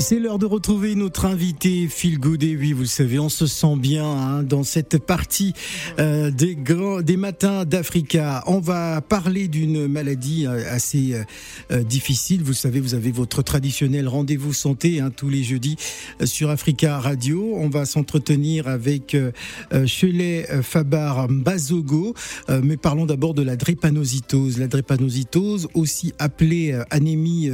C'est l'heure de retrouver notre invité Phil Good. Et oui, vous le savez, on se sent bien hein, dans cette partie euh, des, grands, des matins d'Africa. On va parler d'une maladie euh, assez euh, euh, difficile. Vous savez, vous avez votre traditionnel rendez-vous santé hein, tous les jeudis euh, sur Africa Radio. On va s'entretenir avec euh, Chelet Fabar Mbazogo. Mais parlons d'abord de la drépanocytose. La drépanocytose, aussi appelée anémie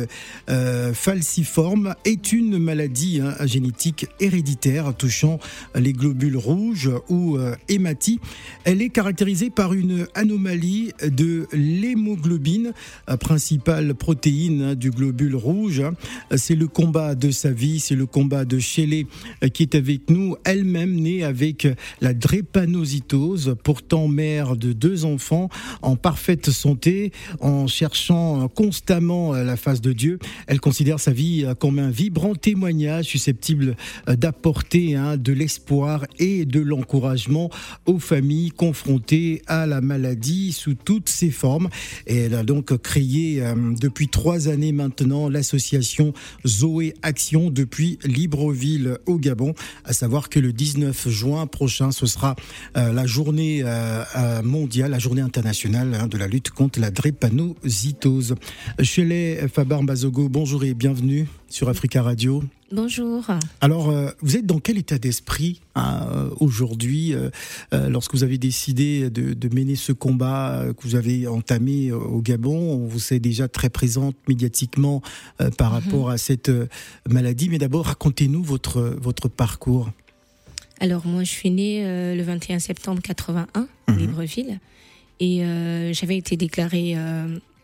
falciforme, est une maladie hein, génétique héréditaire touchant les globules rouges ou euh, hématies. Elle est caractérisée par une anomalie de l'hémoglobine, euh, principale protéine hein, du globule rouge. C'est le combat de sa vie, c'est le combat de Shelley euh, qui est avec nous, elle-même née avec la drépanocytose, pourtant mère de deux enfants en parfaite santé, en cherchant constamment euh, la face de Dieu. Elle considère sa vie comme un vibrant témoignage susceptible euh, d'apporter hein, de l'espoir et de l'encouragement aux familles confrontées à la maladie sous toutes ses formes. Et elle a donc créé euh, depuis trois années maintenant l'association Zoé Action depuis Libreville au Gabon. À savoir que le 19 juin prochain, ce sera euh, la journée mondiale, la journée internationale hein, de la lutte contre la drépanocytose. Chelet Fabar Mbazogo, bonjour et bienvenue sur Africa Radio. Bonjour. Alors, euh, vous êtes dans quel état d'esprit hein, euh, aujourd'hui euh, lorsque vous avez décidé de, de mener ce combat que vous avez entamé au Gabon? On vous sait déjà très présente médiatiquement euh, par rapport à cette maladie, mais d'abord racontez-nous votre votre parcours. Alors moi je suis née le 21 septembre 81 à Mhm. Libreville et j'avais été déclarée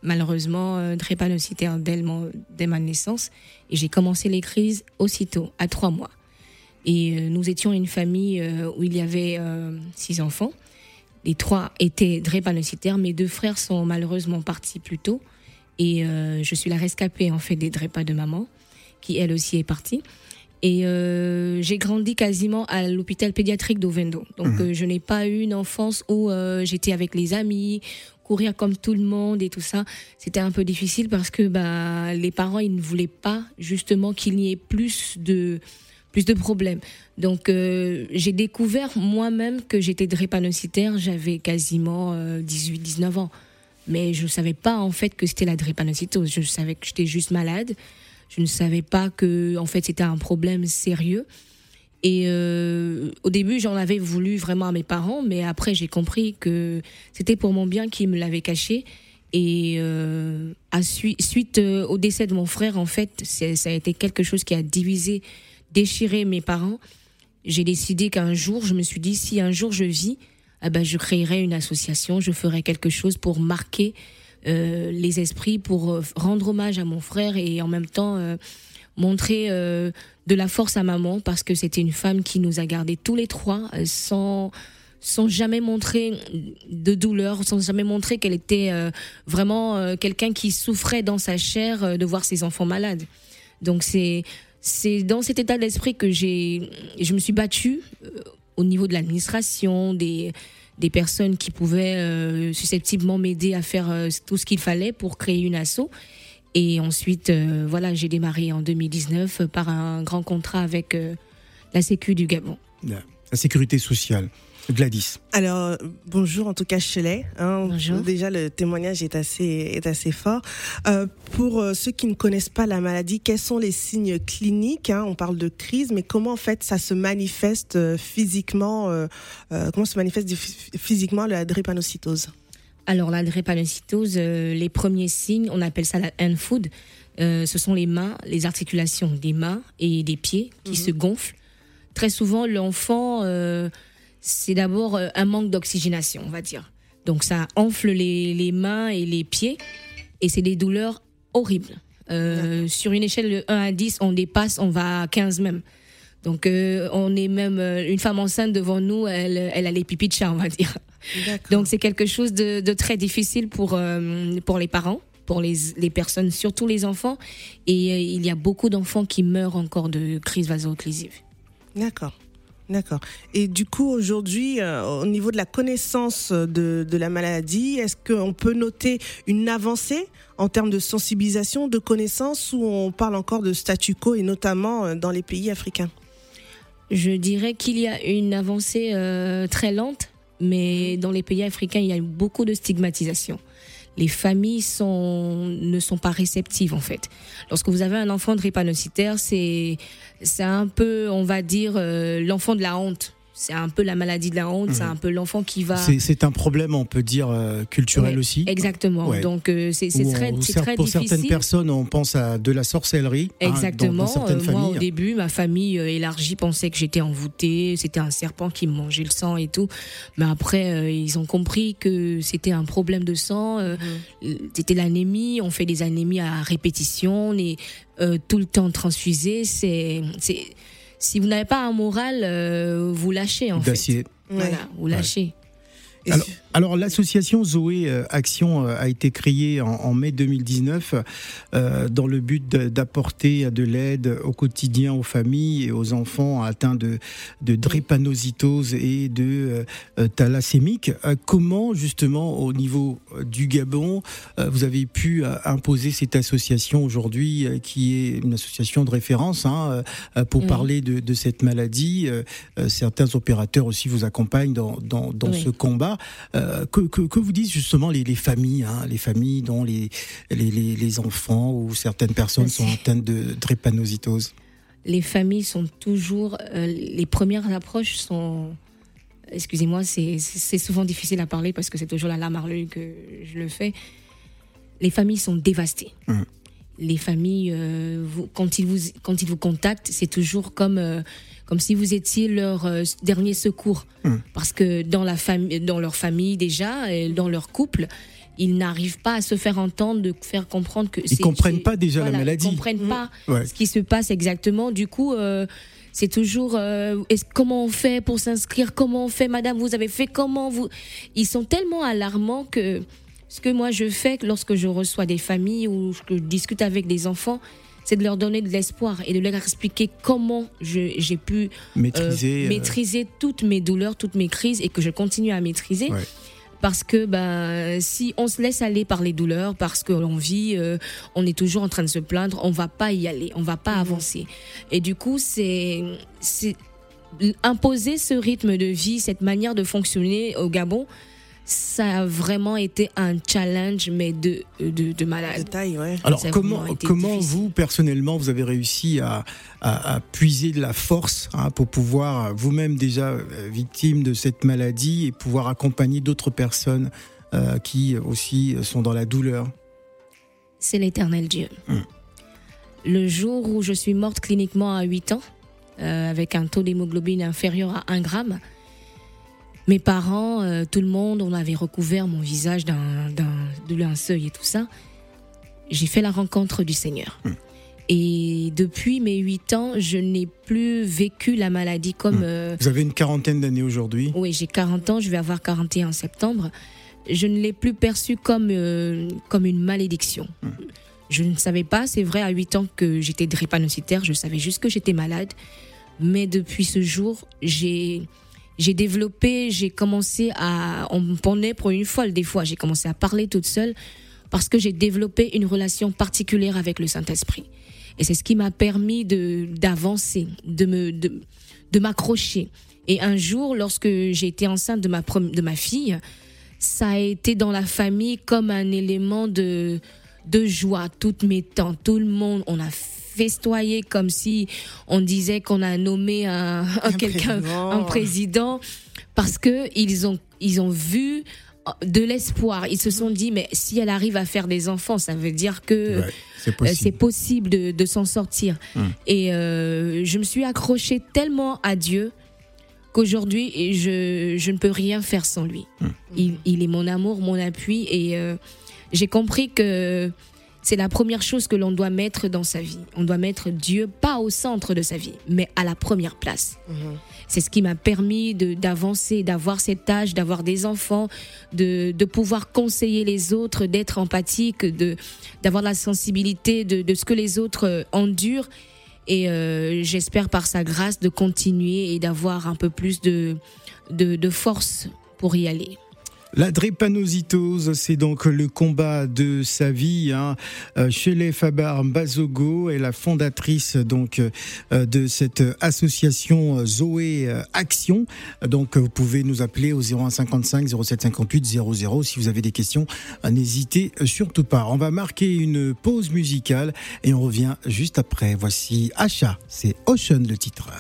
malheureusement euh, drépanocytaire dès, dès ma naissance et j'ai commencé les crises aussitôt à trois mois. Et euh, nous étions une famille euh, où il y avait six enfants. Les trois étaient drépanocytaires. Mes deux frères sont malheureusement partis plus tôt et je suis la rescapée en fait des drépas de maman qui elle aussi est partie. Et euh, j'ai grandi quasiment à l'hôpital pédiatrique d'Ovendo. Donc euh, je n'ai pas eu une enfance où euh, j'étais avec les amis, courir comme tout le monde et tout ça. C'était un peu difficile parce que bah, les parents ils ne voulaient pas justement qu'il y ait plus de plus de problèmes. Donc euh, j'ai découvert moi-même que j'étais drépanocytaire, j'avais quasiment 18-19 ans. Mais je ne savais pas en fait que c'était la drépanocytose. Je savais que j'étais juste malade. Je ne savais pas que en fait c'était un problème sérieux. Et euh, au début, j'en avais voulu vraiment à mes parents, mais après j'ai compris que c'était pour mon bien qu'ils me l'avaient caché. Et euh, à sui- suite euh, au décès de mon frère, en fait, ça a été quelque chose qui a divisé, déchiré mes parents. J'ai décidé qu'un jour, je me suis dit, si un jour je vis, ah ben, je créerai une association, je ferai quelque chose pour marquer euh, les esprits, pour euh, rendre hommage à mon frère et en même temps montrer euh, de la force à maman parce que c'était une femme qui nous a gardés tous les trois euh, sans sans jamais montrer de douleur, sans jamais montrer qu'elle était euh, vraiment quelqu'un qui souffrait dans sa chair de voir ses enfants malades. Donc c'est c'est dans cet état d'esprit que j'ai je me suis battue au niveau de l'administration, des des personnes qui pouvaient susceptiblement m'aider à faire tout ce qu'il fallait pour créer une asso. Et ensuite, euh, voilà, j'ai démarré en 2019 par un grand contrat avec euh, la Sécu du Gabon. La, sécurité sociale. Gladys. Alors, euh, bonjour en tout cas Chelet. Hein, Bonjour. Déjà, le témoignage est assez, est assez fort. Euh, pour euh, ceux qui ne connaissent pas la maladie, quels sont les signes cliniques hein? On parle de crise, mais comment en fait ça se manifeste euh, physiquement euh, euh, Comment se manifeste phy- physiquement la drépanocytose? Alors, la drépanocytose, euh, les premiers signes, on appelle ça la hand food. Euh, ce sont les mains, les articulations des mains et des pieds qui se gonflent. Très souvent, l'enfant, euh, c'est d'abord un manque d'oxygénation, on va dire. Donc, ça enfle les, les mains et les pieds et c'est des douleurs horribles. Sur une échelle de 1 à 10, on dépasse, on va à 15 même. Donc, euh, on est même euh, une femme enceinte devant nous, elle, elle a les pipis de chat, on va dire. Donc c'est quelque chose de, de très difficile pour, euh, pour les parents, pour les, les personnes, surtout les enfants. Et euh, il y a beaucoup d'enfants qui meurent encore de crise vaso-occlusive. D'accord. D'accord. Et du coup, aujourd'hui, euh, au niveau de la connaissance de, de la maladie, est-ce qu'on peut noter une avancée en termes de sensibilisation, de connaissance, ou on parle encore de statu quo, et notamment dans les pays africains? Je dirais qu'il y a une avancée euh, très lente, mais dans les pays africains, il y a beaucoup de stigmatisation les familles sont, ne sont pas réceptives en fait. Lorsque vous avez un enfant drépanocytaire, c'est un peu, on va dire, euh, l'enfant de la honte c'est un peu la maladie de la honte, c'est mhm. un peu l'enfant qui va. C'est un problème, on peut dire, euh, culturel aussi. Exactement. Donc euh, c'est très, très Pour certaines personnes, on pense à de la sorcellerie. Hein, Exactement. Moi, au début, ma famille élargie pensait que j'étais envoûtée, c'était un serpent qui me mangeait le sang et tout. Mais après, ils ont compris que c'était un problème de sang, mhm. c'était l'anémie. On fait des anémies à répétition, on est tout le temps transfusé. C'est si vous n'avez pas un moral, euh, vous lâchez en fait. Voilà, vous lâchez. Alors, l'association Zoé euh, Action euh, a été créée en, mai 2019 euh, dans le but d'apporter de l'aide au quotidien aux familles et aux enfants atteints de, de drépanocytose et de thalassémique. comment justement au niveau du Gabon vous avez pu imposer cette association aujourd'hui qui est une association de référence hein, pour parler de, de, cette maladie. certains opérateurs aussi vous accompagnent dans, dans, dans ce combat. Euh, que, que, vous disent justement les, les familles, hein, les familles dont les, les, les, enfants ou certaines personnes sont atteintes de drépanocytose? Les familles sont toujours. Euh, les premières approches sont. Excusez-moi, c'est souvent difficile à parler parce que c'est toujours la lame à que je le fais. Les familles sont dévastées. Hum. Les familles, euh, quand, ils vous, quand ils vous contactent, c'est toujours comme comme si vous étiez leur euh, dernier secours. Hmm. Parce que dans, la famille, dans leur famille déjà, et dans leur couple, ils n'arrivent pas à se faire entendre, de faire comprendre que... Ils comprennent pas déjà la maladie. Ils comprennent pas hmm. ce qui se passe exactement. Du coup... Euh, c'est toujours euh, comment on fait pour s'inscrire, comment on fait, madame, vous avez fait comment? Vous. Ils sont tellement alarmants que ce que moi je fais lorsque je reçois des familles ou que je discute avec des enfants, c'est de leur donner de l'espoir et de leur expliquer comment j'ai pu euh, maîtriser, euh, maîtriser toutes mes douleurs, toutes mes crises et que je continue à maîtriser. Parce que ben, si on se laisse aller par les douleurs, parce que l'on vit, euh, on est toujours en train de se plaindre, on va pas y aller, on va pas mhm. avancer. Et du coup, c'est imposer ce rythme de vie, cette manière de fonctionner au Gabon, ça a vraiment été un challenge, mais de, de, de malade. taille, ouais. Alors, comment, comment vous, personnellement, vous avez réussi à, à, puiser de la force hein, pour pouvoir, vous-même déjà euh, victime de cette maladie, et pouvoir accompagner d'autres personnes euh, qui aussi sont dans la douleur? C'est l'éternel Dieu. Hum. Le jour où je suis morte cliniquement à 8 ans, euh, avec un taux d'hémoglobine inférieur à 1 gramme, mes parents, euh, tout le monde, on avait recouvert mon visage d'un, linceul et tout ça. J'ai fait la rencontre du Seigneur. Hmm. Et depuis mes 8 ans, je n'ai plus vécu la maladie comme... Hmm. Euh, Vous avez une quarantaine d'années aujourd'hui Oui, j'ai 40 ans, je vais avoir 41 en septembre. Je ne l'ai plus perçu comme, euh, comme une malédiction. Hmm. Je ne savais pas, c'est vrai, à 8 ans que j'étais drépanocytaire, je savais juste que j'étais malade. Mais depuis ce jour, j'ai j'ai développé, j'ai commencé à, on me pour une folle des fois, j'ai commencé à parler toute seule parce que j'ai développé une relation particulière avec le Saint-Esprit. Et c'est ce qui m'a permis d'avancer, de de, de m'accrocher. Et un jour, lorsque j'ai été enceinte de ma de ma fille, ça a été dans la famille comme un élément de de joie. Toutes mes tantes, tout le monde, on a festoyer comme si on disait qu'on a nommé un, quelqu'un, un président, parce que ils ont, ils ont vu de l'espoir. Ils se sont dit, mais si elle arrive à faire des enfants, ça veut dire que euh, c'est possible. de, s'en sortir. Hum. Et euh, je me suis accrochée tellement à Dieu qu'aujourd'hui, je, je ne peux rien faire sans lui. Hum. Il, est mon amour, mon appui. Et euh, j'ai compris que c'est la première chose que l'on doit mettre dans sa vie. On doit mettre Dieu pas au centre de sa vie, mais à la première place. Mhm. C'est ce qui m'a permis d'avancer, d'avoir cet âge, d'avoir des enfants, de, de, pouvoir conseiller les autres, d'être empathique, d'avoir la sensibilité de, de, ce que les autres endurent Et j'espère par sa grâce de continuer et d'avoir un peu plus de, de, de force pour y aller. La drépanocytose, c'est donc le combat de sa vie. Hein. Euh, Fabar Bazogo est la fondatrice donc euh, de cette association Zoé euh, Action. Donc vous pouvez nous appeler au 0155 0758 00 si vous avez des questions. N'hésitez surtout pas. On va marquer une pause musicale et on revient juste après. Voici Achat, c'est Ocean le titre.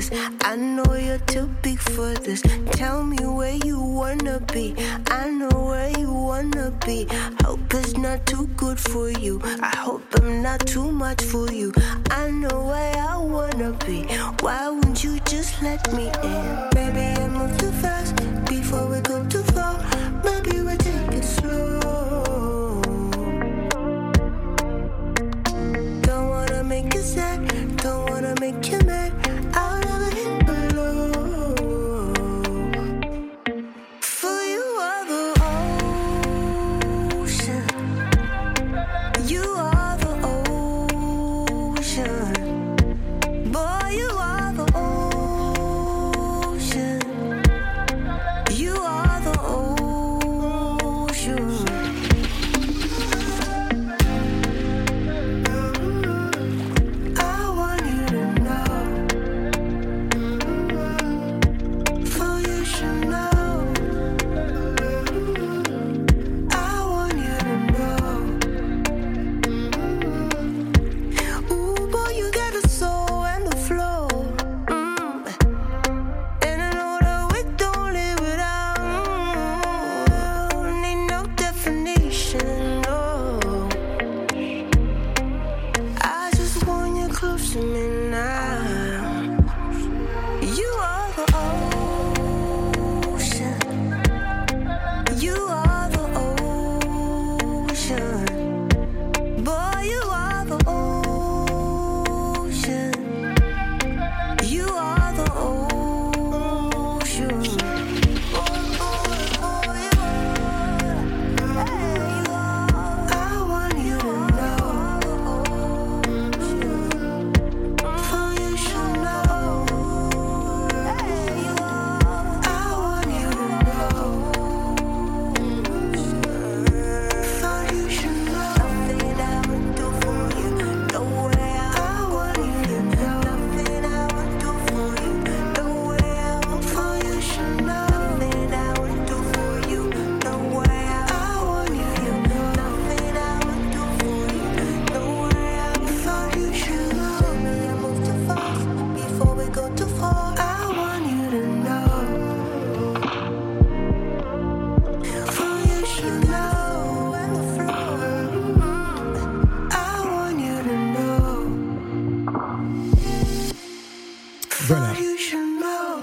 This. I know you're too big for this. Tell me where you wanna be. I know where you wanna be. Hope it's not too good for you. I hope I'm not too much for you. I know where I wanna be. Why wouldn't you just let me in? Maybe I move too fast before we go too far. close to midnight.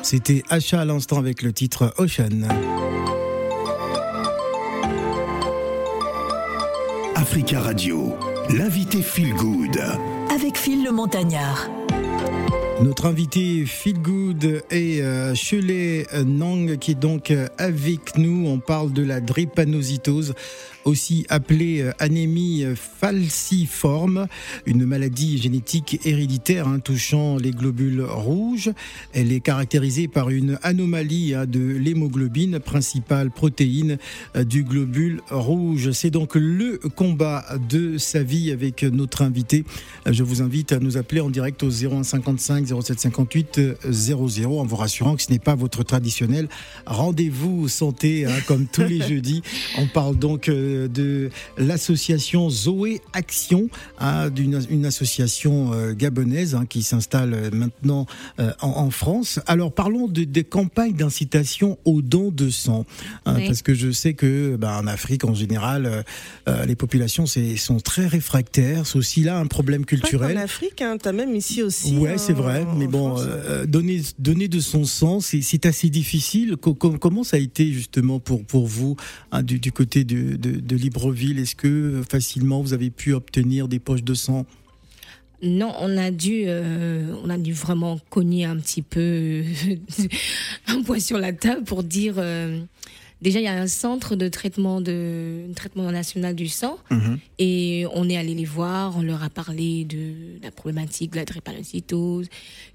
C'était Achat à l'instant avec le titre Ocean. Africa Radio, l'invité Feel Good. Avec Phil le Montagnard. Notre invité Feel Good est euh, Nang qui est donc euh, avec nous. On parle de la drépanocytose aussi appelée euh, anémie falciforme, une maladie génétique héréditaire hein, touchant les globules rouges. Elle est caractérisée par une anomalie hein, de l'hémoglobine, principale protéine du globule rouge. C'est donc le combat de sa vie avec notre invité. Je vous invite à nous appeler en direct au 0155 0758 00 en vous rassurant que ce n'est pas votre traditionnel rendez-vous santé hein, comme tous les jeudis. On parle donc de l'association Zoé Action, hein, d'une une association euh, gabonaise hein, qui s'installe maintenant euh, en, France. Alors parlons de, des campagnes d'incitation au don de sang, parce que je sais que bah, en Afrique en général, euh, les populations sont très réfractaires. C'est aussi là un problème culturel. en Afrique, tu as même ici aussi. Ouais, c'est vrai. Mais bon, France. euh, donner, donner de son sang, c'est assez difficile. Co- com- comment ça a été justement pour, pour vous hein, du, du côté de, de, de Libreville? Est-ce que euh, facilement vous avez pu obtenir des poches de sang? Non, on a dû, euh, on a dû vraiment cogner un petit peu un point sur la table pour dire. euh, déjà, il y a un centre de traitement de traitement national du sang et on est allé les voir. On leur a parlé de la problématique de la drépanocytose.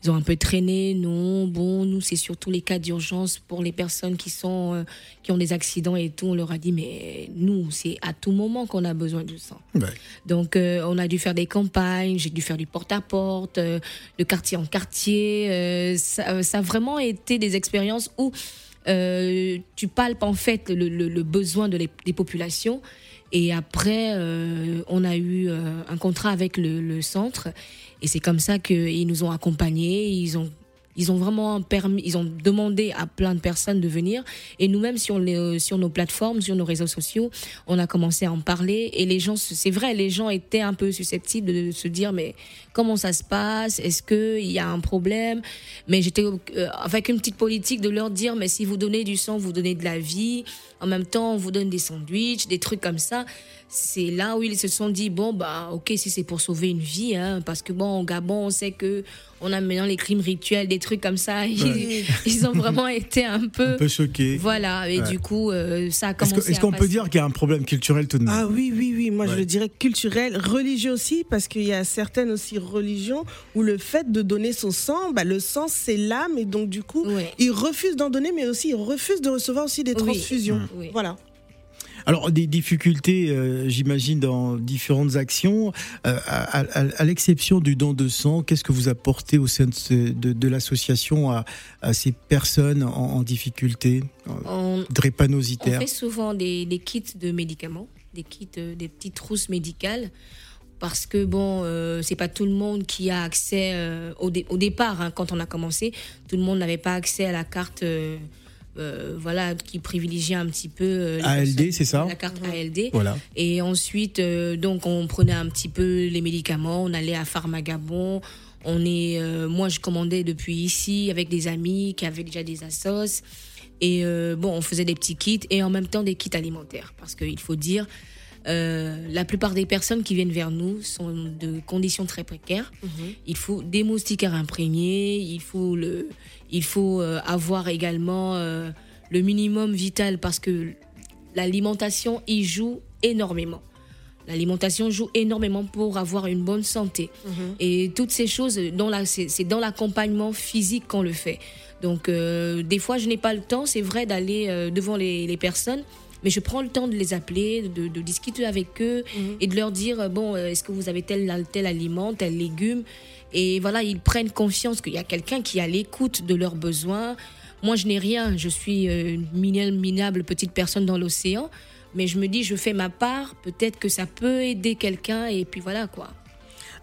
Ils ont un peu traîné. Non, bon, nous c'est surtout les cas d'urgence pour les personnes qui sont euh, qui ont des accidents et tout. On leur a dit mais nous c'est à tout moment qu'on a besoin du sang. Ouais. Donc, euh, on a dû faire des campagnes, j'ai dû faire du porte-à-porte, euh, de quartier en quartier. ça, ça a vraiment été des expériences où euh, tu palpes en fait le, le- besoin de les, des populations. Et après, euh, on a eu euh, un contrat avec le, le centre. Et c'est comme ça qu'ils nous ont accompagnés. Ils ont ils ont vraiment permis, ils ont demandé à plein de personnes de venir. Et nous-mêmes, sur, les, sur nos plateformes, sur nos réseaux sociaux, on a commencé à en parler. Et les gens, c'est vrai, les gens étaient un peu susceptibles de se dire, mais comment ça se passe? Est-ce qu'il y a un problème? Mais j'étais euh, avec une petite politique de leur dire, mais si vous donnez du sang, vous donnez de la vie. En même temps, on vous donne des sandwichs, des trucs comme ça. C'est là où ils se sont dit, bon, bah, ok, si c'est pour sauver une vie, hein, parce que bon, au Gabon, on sait que on a maintenant les crimes rituels, des trucs comme ça. Ils, ils ont vraiment été un peu. Un peu choqué. Voilà, et Ouais. du coup, euh, ça a Est-ce commencé est-ce qu'on peut dire qu'il y a un problème culturel tout de même? Ah oui, oui, oui. Moi, Ouais. je le dirais culturel, religieux aussi, parce qu'il y a certaines aussi religions où le fait de donner son sang, bah, le sang, c'est l'âme, et donc du coup, Ouais. ils refusent d'en donner, mais aussi ils refusent de recevoir aussi des transfusions. Oui. Voilà. Alors, des difficultés, euh, j'imagine, dans différentes actions. Euh, à à- à l'exception du don de sang, qu'est-ce que vous apportez au sein de, de- de l'association à, à ces personnes en, en difficulté, euh, On, on drépanocytaires fait souvent des, des kits de médicaments, des kits, des petites trousses médicales. Parce que bon, euh, c'est pas tout le monde qui a accès au, dé- au départ, hein, quand on a commencé, tout le monde n'avait pas accès à la carte, euh, voilà, qui privilégiait un petit peu euh, les ALD, personnes- c'est ça La carte ALD. Voilà. Et ensuite, euh, donc, on prenait un petit peu les médicaments, on allait à Pharmagabon. On est, euh, moi, je commandais depuis ici avec des amis qui avaient déjà des assos. Et euh, bon, on faisait des petits kits et en même temps des kits alimentaires. Parce qu'il faut dire, euh, la plupart des personnes qui viennent vers nous sont de conditions très précaires. Il faut des moustiquaires imprégnés, il faut, le, il faut euh, avoir également euh, le minimum vital parce que l'alimentation y joue énormément. L'alimentation joue énormément pour avoir une bonne santé. Et toutes ces choses, la- c'est dans l'accompagnement physique qu'on le fait. Donc, euh, des fois, je n'ai pas le temps, c'est vrai, d'aller euh, devant les, les personnes, mais je prends le temps de les appeler, de, de discuter avec eux et de leur dire, euh, bon, euh, est-ce que vous avez tel, tel aliment, tel légume? Et voilà, ils prennent confiance qu'il y a quelqu'un qui est à l'écoute de leurs besoins. Moi, je n'ai rien, je suis euh, une minable, minable petite personne dans l'océan, mais je me dis, je fais ma part, peut-être que ça peut aider quelqu'un, et puis voilà quoi.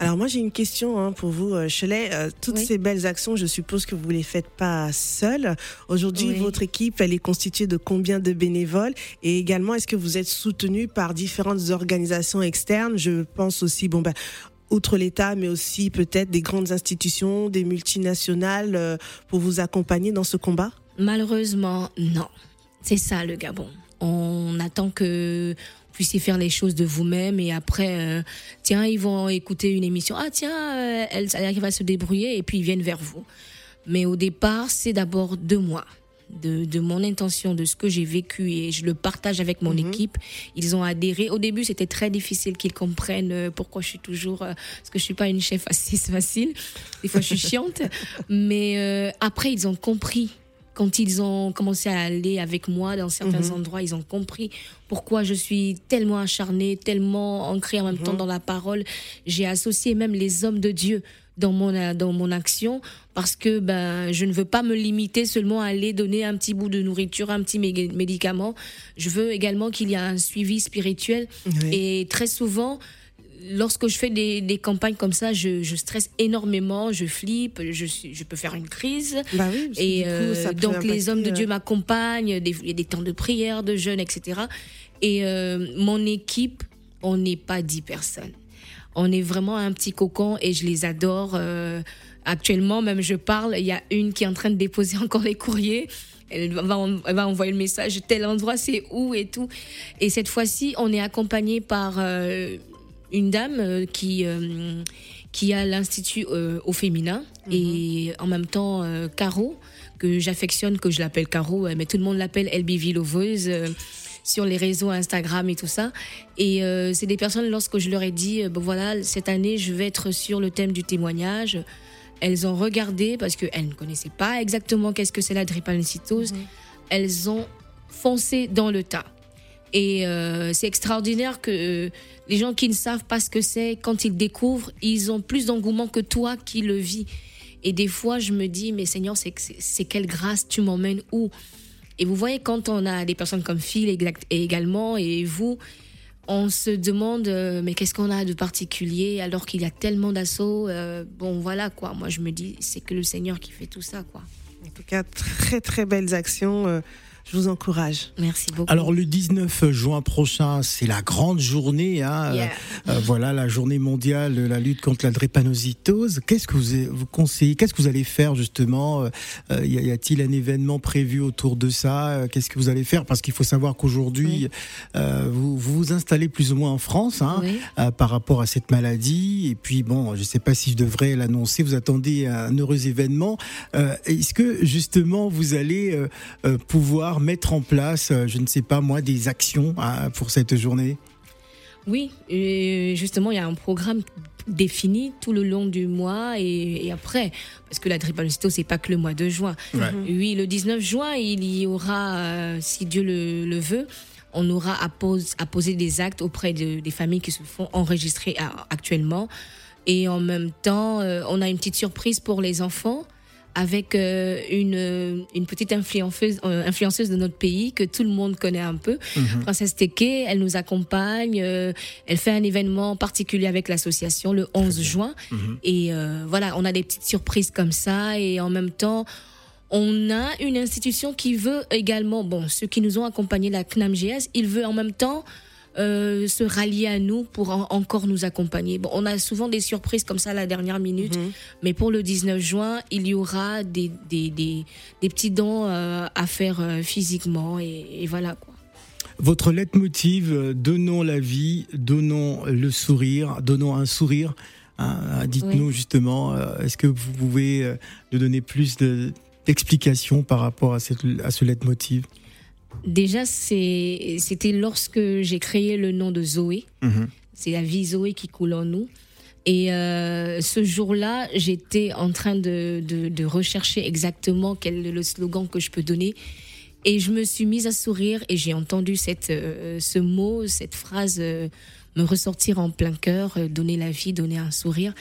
Alors moi j'ai une question hein, pour vous, euh, Chelet. Euh, toutes Oui. ces belles actions, je suppose que vous les faites pas seules. Aujourd'hui, Oui. votre équipe, elle est constituée de combien de bénévoles? Et également, est-ce que vous êtes soutenu par différentes organisations externes? Je pense aussi, bon ben, outre l'État, mais aussi peut-être des grandes institutions, des multinationales, euh, pour vous accompagner dans ce combat? Malheureusement, non. C'est ça le Gabon. On attend que vous puissiez faire les choses de vous-même et après, euh, tiens, ils vont écouter une émission. Ah tiens, euh, elle, elle arrive à se débrouiller et puis ils viennent vers vous. Mais au départ, c'est d'abord de moi, de, de mon intention, de ce que j'ai vécu et je le partage avec mon équipe. Ils ont adhéré. Au début, c'était très difficile qu'ils comprennent euh, pourquoi je suis toujours, euh, parce que je suis pas une chef assise facile. Des fois, je suis chiante. Mais euh, après, ils ont compris quand ils ont commencé à aller avec moi dans certains endroits, ils ont compris pourquoi je suis tellement acharnée, tellement ancrée en même temps dans la parole. J'ai associé même les hommes de Dieu dans mon, euh, dans mon action parce que ben, je ne veux pas me limiter seulement à aller donner un petit bout de nourriture, un petit mé- médicament. Je veux également qu'il y ait un suivi spirituel. Oui. Et très souvent, lorsque je fais des, des campagnes comme ça, je, je stresse énormément, je flippe, je, je peux faire une crise. Bah oui, Et coup, euh, donc les hommes de euh, Dieu m'accompagnent, il y a des temps de prière, de jeûne, etc. Et euh, mon équipe, on n'est pas dix personnes. On est vraiment un petit cocon et je les adore. euh, Actuellement, même je parle, il y a une qui est en train de déposer encore les courriers. Elle va, elle va envoyer le message, tel endroit, c'est où et tout. Et cette fois-ci, on est accompagné par euh, une dame euh, qui, euh, qui a l'Institut au féminin et en même temps Caro, que j'affectionne, que je l'appelle Caro, mais tout le monde l'appelle LBV Loveuse. Sur les réseaux Instagram et tout ça. Et euh, c'est des personnes, lorsque je leur ai dit, bon voilà, cette année, je vais être sur le thème du témoignage, elles ont regardé parce qu'elles ne connaissaient pas exactement qu'est-ce que c'est la drépanocytose. Elles ont foncé dans le tas. Et euh, c'est extraordinaire que euh, les gens qui ne savent pas ce que c'est, quand ils découvrent, ils ont plus d'engouement que toi qui le vis. Et des fois, je me dis, mais Seigneur, c'est quelle grâce tu m'emmènes où? Et vous voyez, quand on a des personnes comme Phil également, et vous, on se demande, euh, mais qu'est-ce qu'on a de particulier alors qu'il y a tellement d'assauts euh, Bon, voilà quoi. Moi, je me dis, c'est que le Seigneur qui fait tout ça, quoi. En tout cas, très très belles actions. Je vous encourage. Merci beaucoup. Alors le 19 juin prochain, c'est la grande journée, hein, Yeah. euh, euh, voilà la journée mondiale de la lutte contre la drépanocytose. Qu'est-ce que vous, vous conseillez Qu'est-ce que vous allez faire justement Euh, Y a- y a-t-il un événement prévu autour de ça Qu'est-ce que vous allez faire? Parce qu'il faut savoir qu'aujourd'hui, euh, vous, vous vous installez plus ou moins en France hein, Oui. euh, par rapport à cette maladie. Et puis bon, je ne sais pas si je devrais l'annoncer. Vous attendez un heureux événement. Euh, Est-ce que justement vous allez euh, euh, pouvoir mettre en place, euh, je ne sais pas moi, des actions hein, pour cette journée? Oui, justement, il y a un programme défini tout le long du mois et, et après, parce que la drépanocytose, c'est pas que le mois de juin. Ouais. Oui, le 19 juin, il y aura, euh, si Dieu le, le veut, on aura à, pose- à poser des actes auprès de- des familles qui se font enregistrer à- actuellement. Et en même temps, euh, on a une petite surprise pour les enfants avec euh, une, une petite influenceuse, euh, influenceuse de notre pays que tout le monde connaît un peu, Princesse Teke. Elle nous accompagne. euh, elle fait un événement particulier avec l'association le 11 juin. Et euh, voilà, on a des petites surprises comme ça. Et en même temps, on a une institution qui veut également, bon, ceux qui nous ont accompagnés, la CNAMGS, il veut en même temps euh, se rallier à nous pour en- encore nous accompagner. Bon, on a souvent des surprises comme ça à la dernière minute, mais pour le 19 juin, il y aura des, des, des, des petits dons euh, à faire euh, physiquement et, et voilà quoi. Votre leitmotiv, euh, donnons la vie, donnons le sourire, donnons un sourire. hein, Dites-nous Oui. justement, euh, est-ce que vous pouvez euh, nous donner plus de- d'explications par rapport à, cette, à ce leitmotiv? Déjà, c'était lorsque j'ai créé le nom de Zoé. Mhm. C'est la vie Zoé qui coule en nous. Et euh, ce jour-là, j'étais en train de, de, de rechercher exactement quel est le slogan que je peux donner. Et je me suis mise à sourire et j'ai entendu cette, euh, ce mot, cette phrase euh, me ressortir en plein cœur, donner la vie, donner un sourire.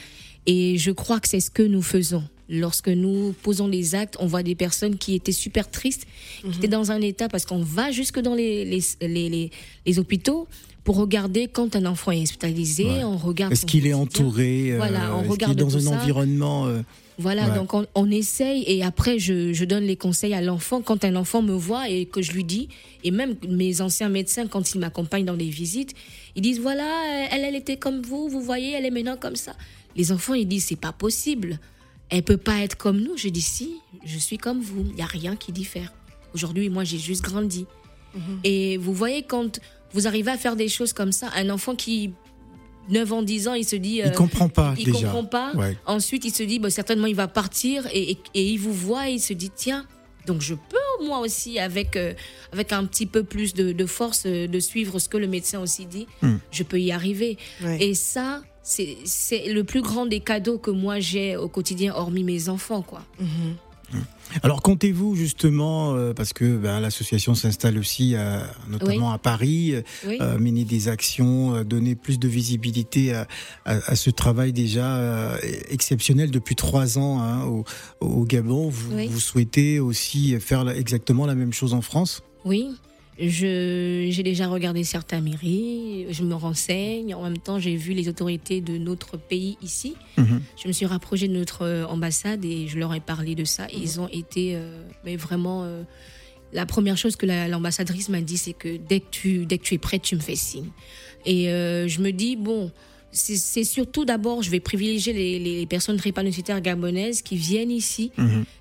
Et je crois que c'est ce que nous faisons. Lorsque nous posons les actes, on voit des personnes qui étaient super tristes, qui étaient dans un état, parce qu'on va jusque dans les, les, les, les, les hôpitaux pour regarder quand un enfant est hospitalisé, Ouais. on regarde. Est-ce qu'il est entouré euh, Voilà, on est regarde dans un ça. environnement euh, Voilà, Ouais. donc on, on essaye et après je, je donne les conseils à l'enfant quand un enfant me voit et que je lui dis, et même mes anciens médecins quand ils m'accompagnent dans les visites, ils disent voilà, elle, elle était comme vous, vous voyez, elle est maintenant comme ça. Les enfants ils disent c'est pas possible, elle peut pas être comme nous. Je dis si, je suis comme vous, il y a rien qui diffère. Aujourd'hui moi j'ai juste grandi. Et vous voyez quand vous arrivez à faire des choses comme ça, un enfant qui 9 ans, 10 ans, il se dit Il euh, comprend pas il déjà. comprend pas. Ouais. Ensuite, il se dit, bah, certainement, il va partir et, et- et il vous voit et il se dit, tiens, donc je peux moi aussi, avec, euh, avec un petit peu plus de, de force, euh, de suivre ce que le médecin aussi dit, Hmm. je peux y arriver. Ouais. Et ça, c'est le plus grand des cadeaux que moi j'ai au quotidien, hormis mes enfants, quoi. Alors comptez-vous justement, euh, parce que ben, l'association s'installe aussi euh, notamment à Paris, euh, Oui. euh, mener des actions, donner plus de visibilité à, à- à ce travail déjà exceptionnel depuis trois ans hein, au, au Gabon. Vous, Oui. vous souhaitez aussi faire exactement la même chose en France? Oui, j'ai déjà regardé certaines mairies, je me renseigne. En même temps, j'ai vu les autorités de notre pays ici. Mhm. Je me suis rapprochée de notre euh, ambassade et je leur ai parlé de ça. Et Ils ont été euh, mais vraiment. euh, la première chose que la- l'ambassadrice m'a dit, c'est que dès que, tu, dès que tu es prête, tu me fais signe. Et euh, je me dis, bon, c'est surtout d'abord, je vais privilégier les, les personnes drépanocytaires gabonaises qui viennent ici.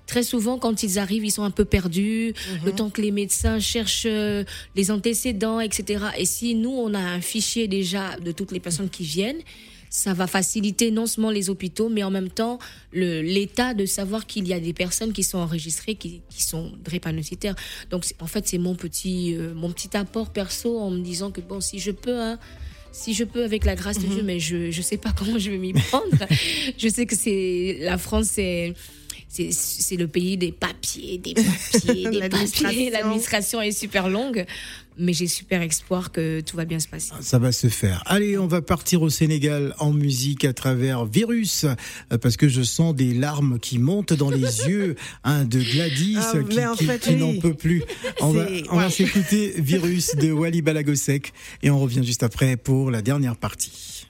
Très souvent, quand ils arrivent, ils sont un peu perdus, le temps que les médecins cherchent euh, les antécédents, etc. Et si nous, on a un fichier déjà de toutes les personnes qui viennent, ça va faciliter non seulement les hôpitaux, mais en même temps l'état de savoir qu'il y a des personnes qui sont enregistrées, qui, qui sont drépanocytaires. Donc, en fait, c'est mon petit, euh, mon petit apport perso en me disant que bon, si je peux, hein, si je peux avec la grâce de Dieu, mais je je sais pas comment je vais m'y prendre. je sais que c'est la France, c'est c'est le pays des papiers, des papiers, des L'administration. papiers. L'administration est super longue, mais j'ai super espoir que tout va bien se passer. Ça va se faire. Allez, on va partir au Sénégal en musique à travers Virus, parce que je sens des larmes qui montent dans les yeux hein, de Gladys Ah, qui, mais en qui- fait, qui oui. n'en peut plus. On va, va ouais. s'écouter Virus de Wally Balagosek et on revient juste après pour la dernière partie.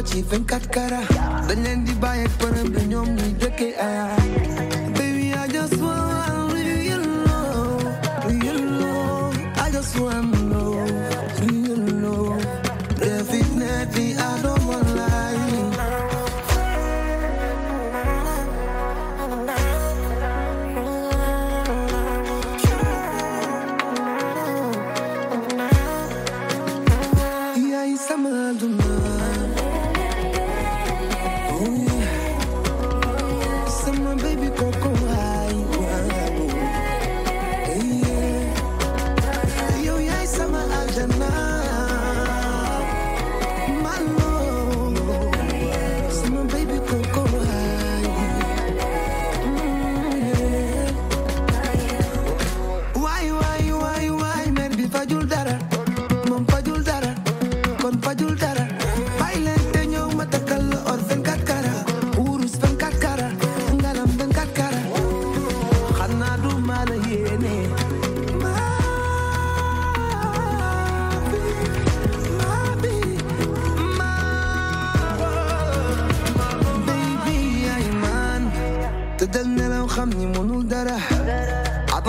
handkerchief and cut cara. Then in the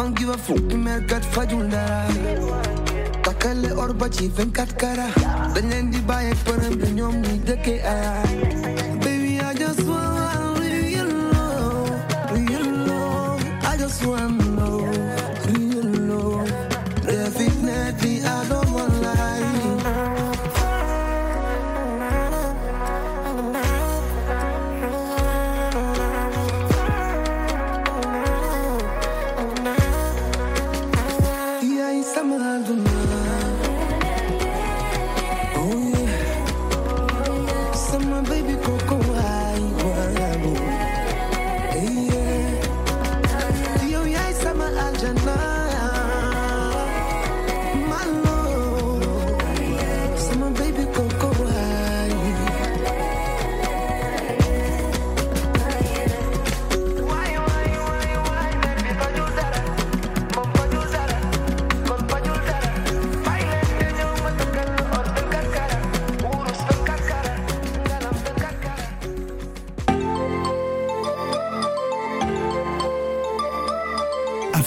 Can't give a fuck, die merkat fajundara Takale or bachi venkat kara Benen di baye perem di nyom ni deke aya Baby I just want you know, you love. I just want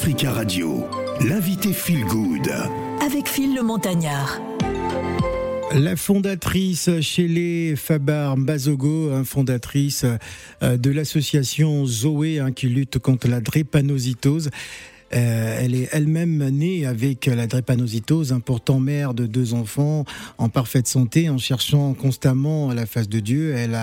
Africa Radio, l'invité Feel Good. Avec Phil le Montagnard. La fondatrice Shelley Fabar Mbazogo, hein, fondatrice euh, de l'association Zoé hein, qui lutte contre la drépanocytose. Euh, elle est elle-même née avec la drépanocytose, un portant mère de deux enfants en parfaite santé, en cherchant constamment la face de Dieu. Elle,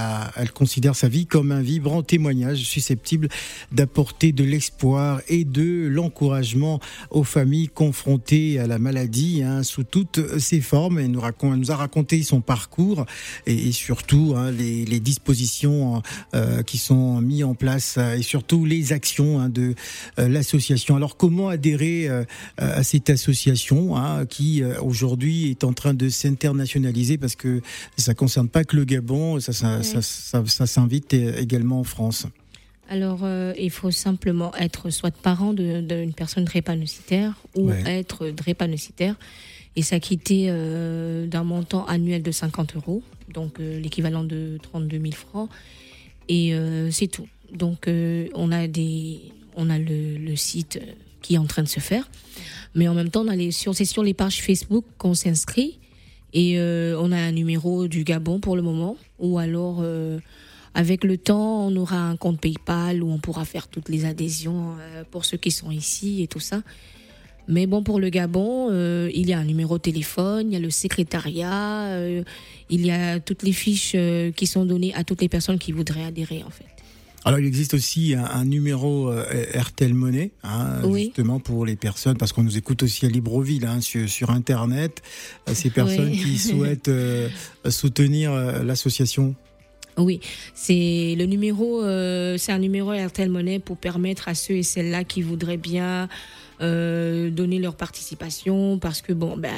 considère sa vie comme un vibrant témoignage susceptible d'apporter de l'espoir et de l'encouragement aux familles confrontées à la maladie hein, sous toutes ses formes. Elle nous, a raconté son parcours et, surtout hein, les, dispositions euh, qui sont mises en place et surtout les actions hein, de euh, l'association. Comment adhérer euh, à cette association hein, qui euh, aujourd'hui est en train de s'internationaliser parce que ça concerne pas que le Gabon, ça, ça, Oui. ça, ça- ça s'invite également en France? Alors, euh, il faut simplement être soit parent d'une personne drépanocytaire ou Ouais. être drépanocytaire et s'acquitter euh, d'un montant annuel de 50 euros, donc euh, l'équivalent de 32 000 francs. Et euh, c'est tout. Donc, euh, on a, des, on a le, site euh, qui est en train de se faire. Mais en même temps, on a les, sur, c'est sur les pages Facebook qu'on s'inscrit. Et euh, on a un numéro du Gabon pour le moment. Ou alors, euh, avec le temps, on aura un compte PayPal où on pourra faire toutes les adhésions pour ceux qui sont ici et tout ça. Mais bon, pour le Gabon, il y a un numéro de téléphone, il y a le secrétariat, il y a toutes les fiches qui sont données à toutes les personnes qui voudraient adhérer, en fait. Alors il existe aussi un, un numéro euh, RTL Monnaie, hein, Oui. justement pour les personnes, parce qu'on nous écoute aussi à Libreville hein, sur, sur Internet, euh, ces personnes Oui. qui souhaitent euh, soutenir l'association. Oui, c'est le numéro, euh, c'est un numéro RTL Monnaie pour permettre à ceux et celles-là qui voudraient bien euh, donner leur participation, parce que bon, ben,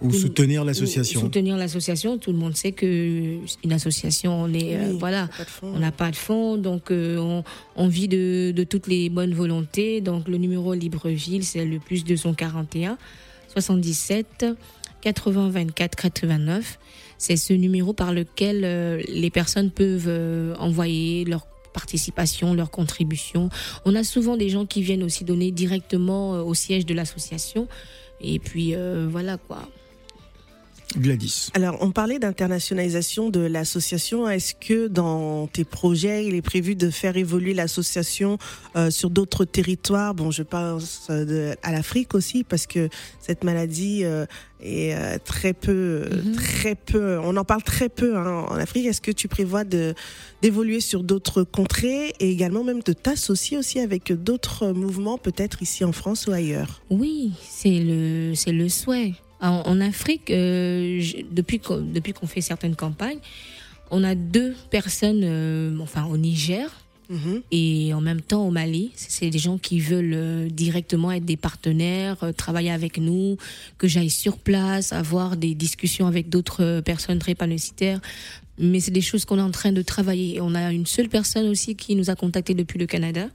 Ou Tout- soutenir l'association. Soutenir l'association, tout le monde sait que une association, on est, euh, voilà, pas de fond. on n'a pas de fonds, donc euh, on, on vit de, de toutes les bonnes volontés. Donc le numéro Libreville, c'est le plus 241 77 80 24 89. C'est ce numéro par lequel euh, les personnes peuvent euh, envoyer leur participation, leur contribution. On a souvent des gens qui viennent aussi donner directement euh, au siège de l'association. Et puis euh, voilà quoi. Gladys. Alors, on parlait d'internationalisation de l'association. Est-ce que dans tes projets, il est prévu de faire évoluer l'association euh, sur d'autres territoires? Bon, je pense euh, de- à l'Afrique aussi, parce que cette maladie euh, est euh, très peu, Mhm. très peu. On en parle très peu hein, en Afrique. Est-ce que tu prévois de d'évoluer sur d'autres contrées et également même de t'associer aussi avec d'autres mouvements, peut-être ici en France ou ailleurs? Oui, c'est le, c'est le souhait. En, en Afrique, euh, depuis qu'on, depuis qu'on fait certaines campagnes, on a deux personnes, euh, enfin au Niger Mhm. et en même temps au Mali. C'est des gens qui veulent euh, directement être des partenaires, travailler avec nous, que j'aille sur place, avoir des discussions avec d'autres personnes drépanocytaires. Mais c'est des choses qu'on est en train de travailler. On a une seule personne aussi qui nous a contactés depuis le Canada.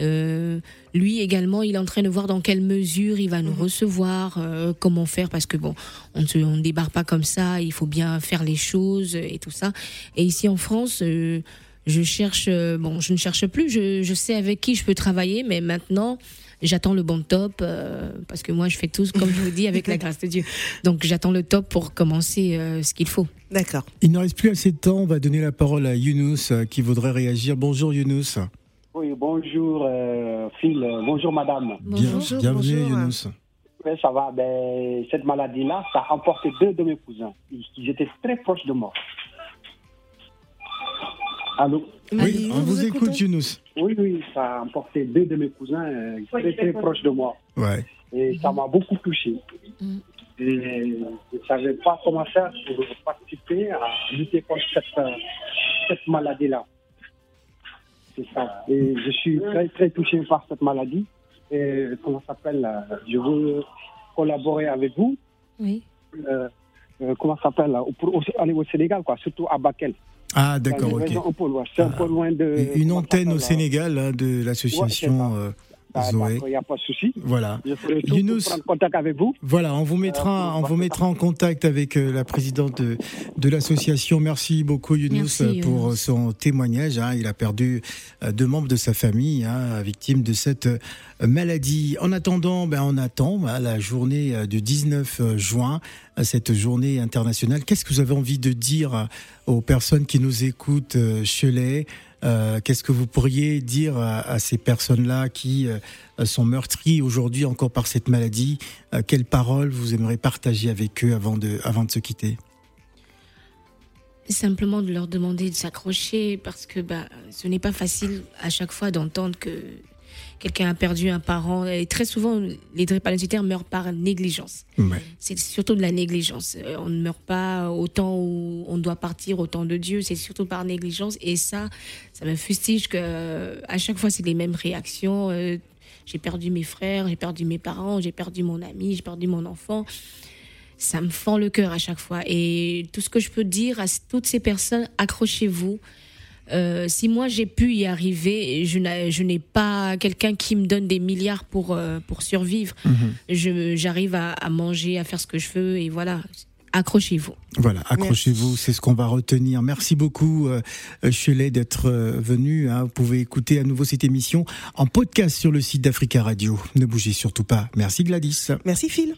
Euh, lui également, il est en train de voir dans quelle mesure il va nous recevoir, euh, comment faire, parce que bon, on ne se- on débarque pas comme ça, il faut bien faire les choses et tout ça. Et ici en France, euh, je cherche, euh, bon, je ne cherche plus, je, je sais avec qui je peux travailler, mais maintenant, j'attends le bon top, euh, parce que moi, je fais tout, comme je vous dis, avec la grâce de Dieu. Donc, j'attends le top pour commencer euh, ce qu'il faut. D'accord. Il ne reste plus assez de temps, on va donner la parole à Younous euh, qui voudrait réagir. Bonjour Younous. Oui, bonjour euh, Phil, bonjour madame. Bien- Bonjour, bienvenue bonjour. Younous. Ça va. Ben, cette maladie-là, ça a emporté deux de mes cousins. Ils, étaient très proches de moi. Allô? Oui, on vous écoute Younous. Oui, oui, ça a emporté deux de mes cousins euh, très, très proches de moi. Ouais. Et ça m'a beaucoup touché. Mhm. Et je ne savais pas comment faire pour participer à lutter contre cette, cette maladie-là. C'est ça. Et je suis très, très touché par cette maladie. Et comment ça s'appelle Je veux collaborer avec vous. Oui. Euh, euh, comment ça s'appelle là, pour aller au Sénégal, quoi, surtout à Bakel. Ah d'accord, Une ok. région un peu. C'est un Ah. peu loin de. Une antenne au Sénégal hein, de l'association Zoé. Il n'y a pas de souci. Voilà. Je ferai tout Younous. pour prendre contact avec vous. Voilà, on vous mettra, Euh, on vous mettra en contact avec euh, la présidente de, de l'association. Merci beaucoup Younous Merci, euh, pour Younous. son témoignage. hein. Il a perdu euh, deux membres de sa famille, hein, victimes de cette euh, maladie. En attendant, ben, on attend la journée euh, du 19 juin, cette journée internationale. Qu'est-ce que vous avez envie de dire aux personnes qui nous écoutent, euh, Cholet Euh, Qu'est-ce que vous pourriez dire à, ces personnes-là qui euh, sont meurtries aujourd'hui encore par cette maladie? Euh, Quelles paroles vous aimeriez partager avec eux avant de, avant de se quitter? Simplement de leur demander de s'accrocher parce que bah, ce n'est pas facile à chaque fois d'entendre que quelqu'un a perdu un parent. Et très souvent, les drépanocytaires meurent par négligence. Ouais. C'est surtout de la négligence. Euh, On ne meurt pas au temps où on doit partir, au temps de Dieu. C'est surtout par négligence. Et ça, ça me fustige que euh, à chaque fois, c'est les mêmes réactions. Euh, J'ai perdu mes frères, j'ai perdu mes parents, j'ai perdu mon ami, j'ai perdu mon enfant. Ça me fend le cœur à chaque fois. Et tout ce que je peux dire à toutes ces personnes, accrochez-vous. Euh, si moi j'ai pu y arriver, je n'ai je n'ai pas quelqu'un qui me donne des milliards pour, euh, pour survivre. Je- J'arrive à, à manger, à faire ce que je veux et voilà. Accrochez-vous. Voilà, accrochez-vous, c'est ce qu'on va retenir. Merci beaucoup, euh, Chelet, d'être euh, venu. hein. Vous pouvez écouter à nouveau cette émission en podcast sur le site d'Africa Radio. Ne bougez surtout pas. Merci Gladys. Merci Phil.